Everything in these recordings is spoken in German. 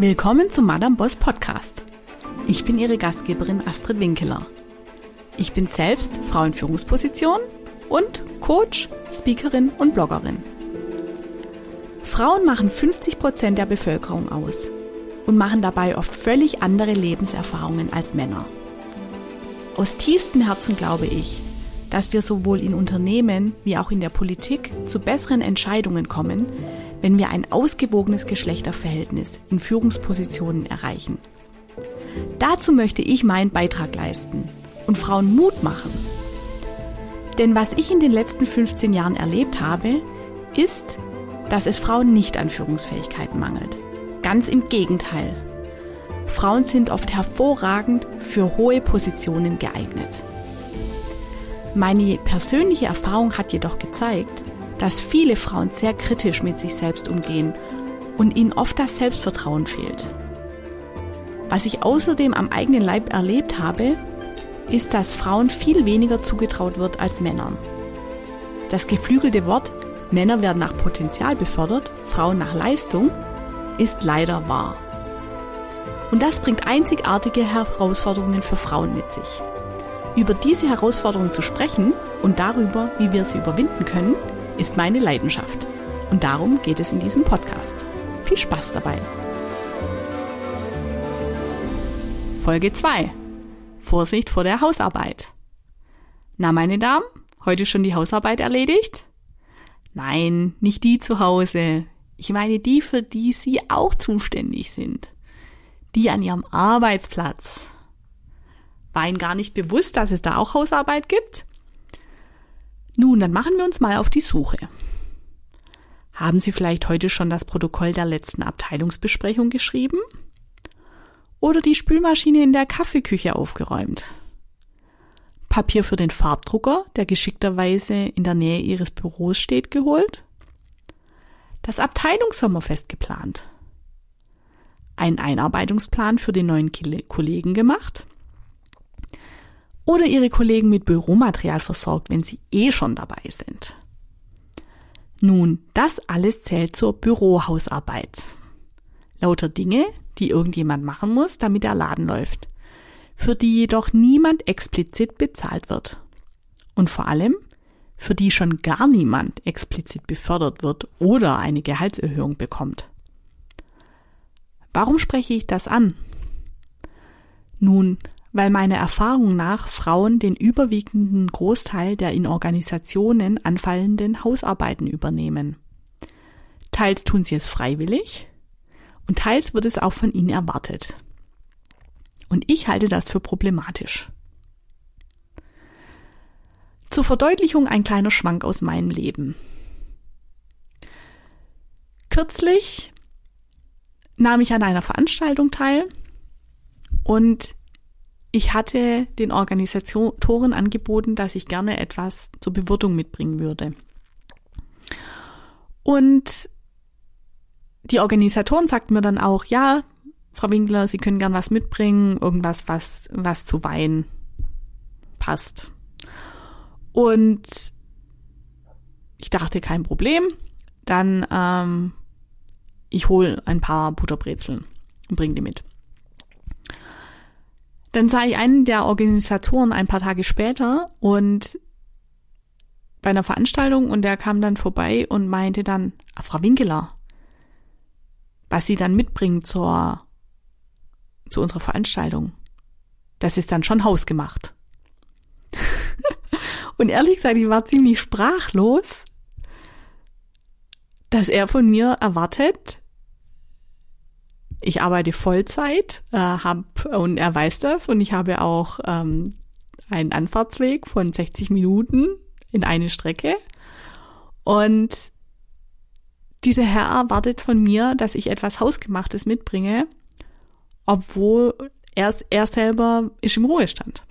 Willkommen zum Madame Boss Podcast. Ich bin Ihre Gastgeberin Astrid Winkeler. Ich bin selbst Frau in Führungsposition und Coach, Speakerin und Bloggerin. Frauen machen 50 Prozent der Bevölkerung aus und machen dabei oft völlig andere Lebenserfahrungen als Männer. Aus tiefstem Herzen glaube ich, dass wir sowohl in Unternehmen wie auch in der Politik zu besseren Entscheidungen kommen, wenn wir ein ausgewogenes Geschlechterverhältnis in Führungspositionen erreichen. Dazu möchte ich meinen Beitrag leisten und Frauen Mut machen. Denn was ich in den letzten 15 Jahren erlebt habe, ist, dass es Frauen nicht an Führungsfähigkeiten mangelt. Ganz im Gegenteil. Frauen sind oft hervorragend für hohe Positionen geeignet. Meine persönliche Erfahrung hat jedoch gezeigt, dass viele Frauen sehr kritisch mit sich selbst umgehen und ihnen oft das Selbstvertrauen fehlt. Was ich außerdem am eigenen Leib erlebt habe, ist, dass Frauen viel weniger zugetraut wird als Männern. Das geflügelte Wort Männer werden nach Potenzial befördert, Frauen nach Leistung ist leider wahr. Und das bringt einzigartige Herausforderungen für Frauen mit sich. Über diese Herausforderungen zu sprechen und darüber, wie wir sie überwinden können, ist meine Leidenschaft. Und darum geht es in diesem Podcast. Viel Spaß dabei. Folge 2. Vorsicht vor der Hausarbeit. Na, meine Damen, heute schon die Hausarbeit erledigt? Nein, nicht die zu Hause. Ich meine die, für die Sie auch zuständig sind. Die an Ihrem Arbeitsplatz. War Ihnen gar nicht bewusst, dass es da auch Hausarbeit gibt? Nun, dann machen wir uns mal auf die Suche. Haben Sie vielleicht heute schon das Protokoll der letzten Abteilungsbesprechung geschrieben? Oder die Spülmaschine in der Kaffeeküche aufgeräumt? Papier für den Farbdrucker, der geschickterweise in der Nähe Ihres Büros steht, geholt? Das Abteilungssommerfest geplant? Ein Einarbeitungsplan für den neuen Kollegen gemacht? Oder ihre Kollegen mit Büromaterial versorgt, wenn sie eh schon dabei sind. Nun, das alles zählt zur Bürohausarbeit. Lauter Dinge, die irgendjemand machen muss, damit der Laden läuft, für die jedoch niemand explizit bezahlt wird. Und vor allem, für die schon gar niemand explizit befördert wird oder eine Gehaltserhöhung bekommt. Warum spreche ich das an? Nun, weil meiner Erfahrung nach Frauen den überwiegenden Großteil der in Organisationen anfallenden Hausarbeiten übernehmen. Teils tun sie es freiwillig und teils wird es auch von ihnen erwartet. Und ich halte das für problematisch. Zur Verdeutlichung ein kleiner Schwank aus meinem Leben. Kürzlich nahm ich an einer Veranstaltung teil und ich hatte den Organisatoren angeboten, dass ich gerne etwas zur Bewirtung mitbringen würde. Und die Organisatoren sagten mir dann auch, ja, Frau Winkler, Sie können gern was mitbringen, irgendwas, was, was zu Wein passt. Und ich dachte, kein Problem. Dann, ähm, ich hole ein paar Butterbrezeln und bringe die mit. Dann sah ich einen der Organisatoren ein paar Tage später und bei einer Veranstaltung und der kam dann vorbei und meinte dann, ah, Frau Winkeler, was Sie dann mitbringen zur, zu unserer Veranstaltung, das ist dann schon hausgemacht. und ehrlich gesagt, ich war ziemlich sprachlos, dass er von mir erwartet, ich arbeite Vollzeit, äh, hab, und er weiß das und ich habe auch ähm, einen Anfahrtsweg von 60 Minuten in eine Strecke. Und dieser Herr erwartet von mir, dass ich etwas Hausgemachtes mitbringe, obwohl er, er selber ist im Ruhestand.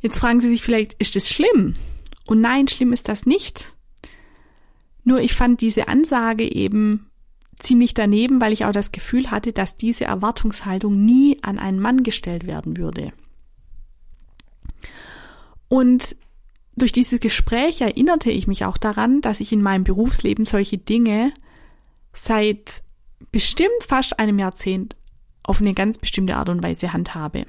Jetzt fragen Sie sich vielleicht, ist das schlimm? Und nein, schlimm ist das nicht. Nur ich fand diese Ansage eben ziemlich daneben, weil ich auch das Gefühl hatte, dass diese Erwartungshaltung nie an einen Mann gestellt werden würde. Und durch dieses Gespräch erinnerte ich mich auch daran, dass ich in meinem Berufsleben solche Dinge seit bestimmt fast einem Jahrzehnt auf eine ganz bestimmte Art und Weise handhabe.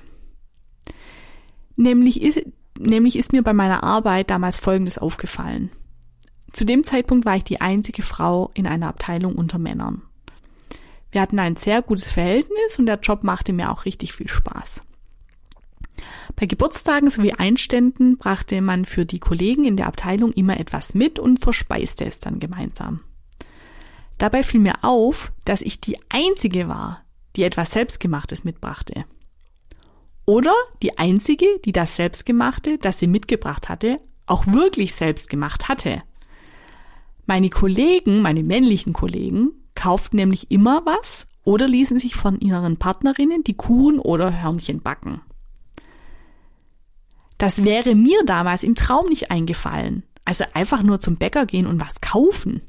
Nämlich ist, nämlich ist mir bei meiner Arbeit damals Folgendes aufgefallen. Zu dem Zeitpunkt war ich die einzige Frau in einer Abteilung unter Männern. Wir hatten ein sehr gutes Verhältnis und der Job machte mir auch richtig viel Spaß. Bei Geburtstagen sowie Einständen brachte man für die Kollegen in der Abteilung immer etwas mit und verspeiste es dann gemeinsam. Dabei fiel mir auf, dass ich die einzige war, die etwas Selbstgemachtes mitbrachte. Oder die einzige, die das Selbstgemachte, das sie mitgebracht hatte, auch wirklich selbst gemacht hatte. Meine Kollegen, meine männlichen Kollegen, kauften nämlich immer was oder ließen sich von ihren Partnerinnen die Kuchen oder Hörnchen backen. Das wäre mir damals im Traum nicht eingefallen. Also einfach nur zum Bäcker gehen und was kaufen.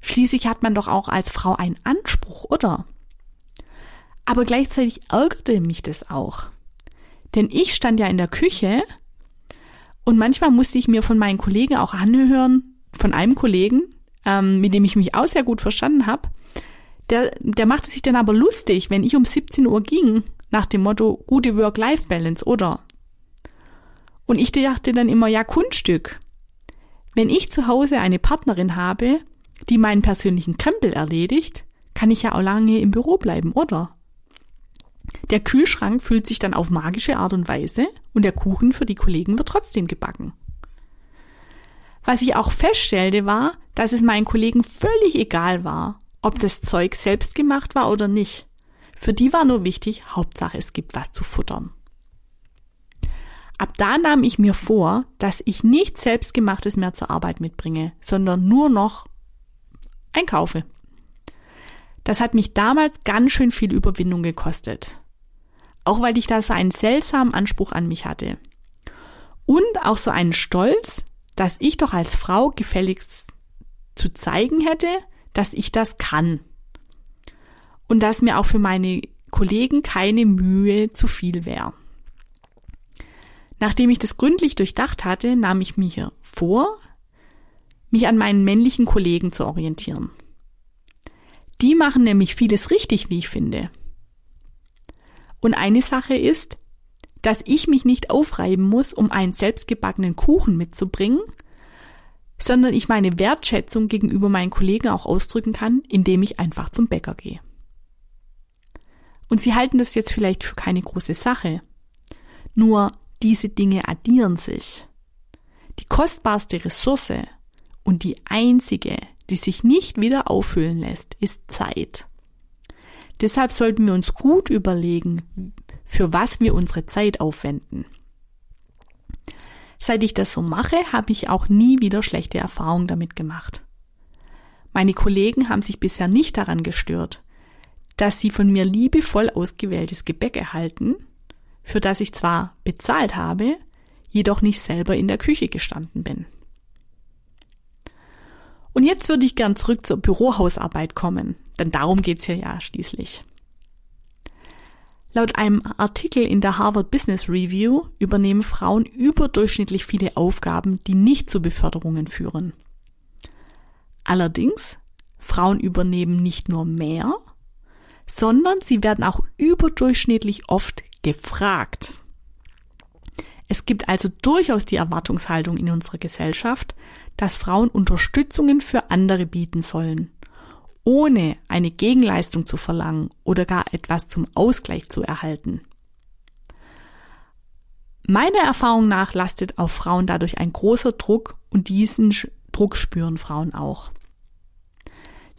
Schließlich hat man doch auch als Frau einen Anspruch, oder? Aber gleichzeitig ärgerte mich das auch. Denn ich stand ja in der Küche und manchmal musste ich mir von meinen Kollegen auch anhören, von einem Kollegen, ähm, mit dem ich mich auch sehr gut verstanden habe, der, der machte sich dann aber lustig, wenn ich um 17 Uhr ging, nach dem Motto gute Work-Life-Balance, oder? Und ich dachte dann immer, ja, Kunststück. Wenn ich zu Hause eine Partnerin habe, die meinen persönlichen Krempel erledigt, kann ich ja auch lange im Büro bleiben, oder? Der Kühlschrank füllt sich dann auf magische Art und Weise und der Kuchen für die Kollegen wird trotzdem gebacken. Was ich auch feststellte war, dass es meinen Kollegen völlig egal war, ob das Zeug selbst gemacht war oder nicht. Für die war nur wichtig, Hauptsache es gibt was zu futtern. Ab da nahm ich mir vor, dass ich nichts Selbstgemachtes mehr zur Arbeit mitbringe, sondern nur noch einkaufe. Das hat mich damals ganz schön viel Überwindung gekostet. Auch weil ich da so einen seltsamen Anspruch an mich hatte. Und auch so einen Stolz, dass ich doch als Frau gefälligst zu zeigen hätte, dass ich das kann. Und dass mir auch für meine Kollegen keine Mühe zu viel wäre. Nachdem ich das gründlich durchdacht hatte, nahm ich mir vor, mich an meinen männlichen Kollegen zu orientieren. Die machen nämlich vieles richtig, wie ich finde. Und eine Sache ist, dass ich mich nicht aufreiben muss, um einen selbstgebackenen Kuchen mitzubringen, sondern ich meine Wertschätzung gegenüber meinen Kollegen auch ausdrücken kann, indem ich einfach zum Bäcker gehe. Und Sie halten das jetzt vielleicht für keine große Sache. Nur diese Dinge addieren sich. Die kostbarste Ressource und die einzige, die sich nicht wieder auffüllen lässt, ist Zeit. Deshalb sollten wir uns gut überlegen, für was wir unsere Zeit aufwenden. Seit ich das so mache, habe ich auch nie wieder schlechte Erfahrungen damit gemacht. Meine Kollegen haben sich bisher nicht daran gestört, dass sie von mir liebevoll ausgewähltes Gebäck erhalten für das ich zwar bezahlt habe, jedoch nicht selber in der Küche gestanden bin. Und jetzt würde ich gern zurück zur Bürohausarbeit kommen, denn darum geht's hier ja schließlich. Laut einem Artikel in der Harvard Business Review übernehmen Frauen überdurchschnittlich viele Aufgaben, die nicht zu Beförderungen führen. Allerdings, Frauen übernehmen nicht nur mehr, sondern sie werden auch überdurchschnittlich oft gefragt. Es gibt also durchaus die Erwartungshaltung in unserer Gesellschaft, dass Frauen Unterstützungen für andere bieten sollen, ohne eine Gegenleistung zu verlangen oder gar etwas zum Ausgleich zu erhalten. Meiner Erfahrung nach lastet auf Frauen dadurch ein großer Druck und diesen Druck spüren Frauen auch.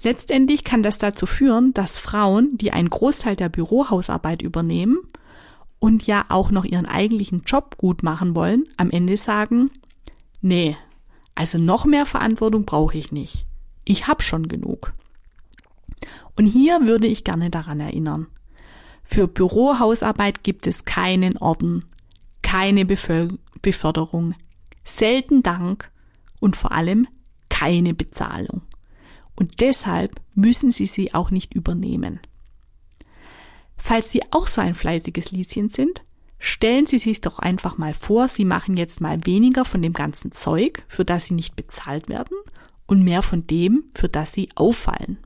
Letztendlich kann das dazu führen, dass Frauen, die einen Großteil der Bürohausarbeit übernehmen und ja auch noch ihren eigentlichen Job gut machen wollen, am Ende sagen, nee, also noch mehr Verantwortung brauche ich nicht. Ich habe schon genug. Und hier würde ich gerne daran erinnern. Für Bürohausarbeit gibt es keinen Orden, keine Beförderung, selten Dank und vor allem keine Bezahlung. Und deshalb müssen Sie sie auch nicht übernehmen. Falls Sie auch so ein fleißiges Lieschen sind, stellen Sie sich doch einfach mal vor, Sie machen jetzt mal weniger von dem ganzen Zeug, für das Sie nicht bezahlt werden, und mehr von dem, für das Sie auffallen.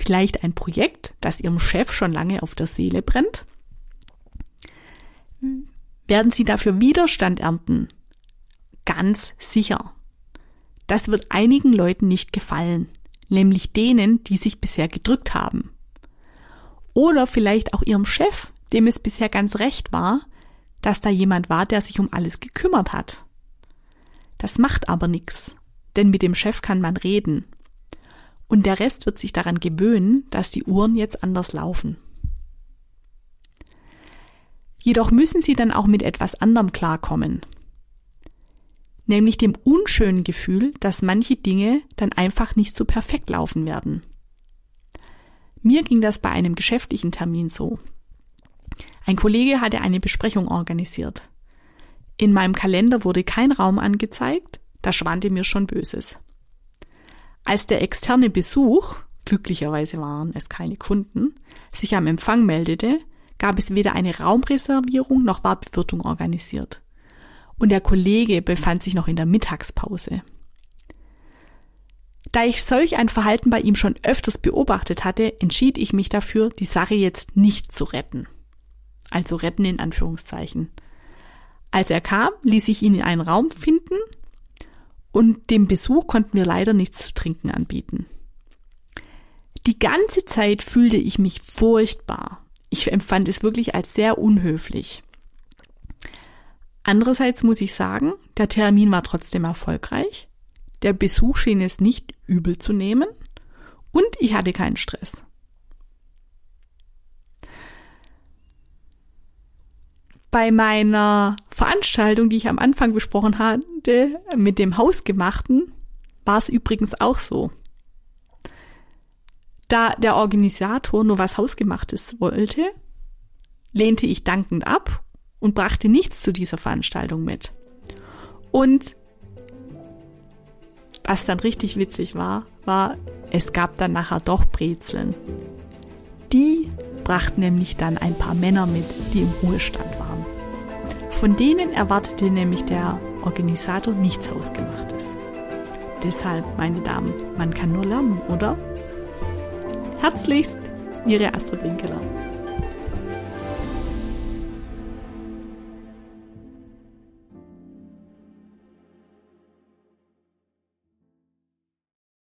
Vielleicht ein Projekt, das Ihrem Chef schon lange auf der Seele brennt? Werden Sie dafür Widerstand ernten? Ganz sicher. Das wird einigen Leuten nicht gefallen, nämlich denen, die sich bisher gedrückt haben. Oder vielleicht auch Ihrem Chef, dem es bisher ganz recht war, dass da jemand war, der sich um alles gekümmert hat. Das macht aber nichts, denn mit dem Chef kann man reden. Und der Rest wird sich daran gewöhnen, dass die Uhren jetzt anders laufen. Jedoch müssen sie dann auch mit etwas anderem klarkommen. Nämlich dem unschönen Gefühl, dass manche Dinge dann einfach nicht so perfekt laufen werden. Mir ging das bei einem geschäftlichen Termin so. Ein Kollege hatte eine Besprechung organisiert. In meinem Kalender wurde kein Raum angezeigt, da schwante mir schon Böses. Als der externe Besuch, glücklicherweise waren es keine Kunden, sich am Empfang meldete, gab es weder eine Raumreservierung noch war Bewirtung organisiert. Und der Kollege befand sich noch in der Mittagspause. Da ich solch ein Verhalten bei ihm schon öfters beobachtet hatte, entschied ich mich dafür, die Sache jetzt nicht zu retten. Also retten in Anführungszeichen. Als er kam, ließ ich ihn in einen Raum finden und dem Besuch konnten wir leider nichts zu trinken anbieten. Die ganze Zeit fühlte ich mich furchtbar. Ich empfand es wirklich als sehr unhöflich. Andererseits muss ich sagen, der Termin war trotzdem erfolgreich. Der Besuch schien es nicht übel zu nehmen und ich hatte keinen Stress. Bei meiner Veranstaltung, die ich am Anfang besprochen hatte, mit dem Hausgemachten, war es übrigens auch so. Da der Organisator nur was Hausgemachtes wollte, lehnte ich dankend ab und brachte nichts zu dieser Veranstaltung mit. Und was dann richtig witzig war, war, es gab dann nachher doch Brezeln. Die brachten nämlich dann ein paar Männer mit, die im Ruhestand waren. Von denen erwartete nämlich der Organisator nichts Hausgemachtes. Deshalb, meine Damen, man kann nur lernen, oder? Herzlichst, Ihre Astrid Winkeler.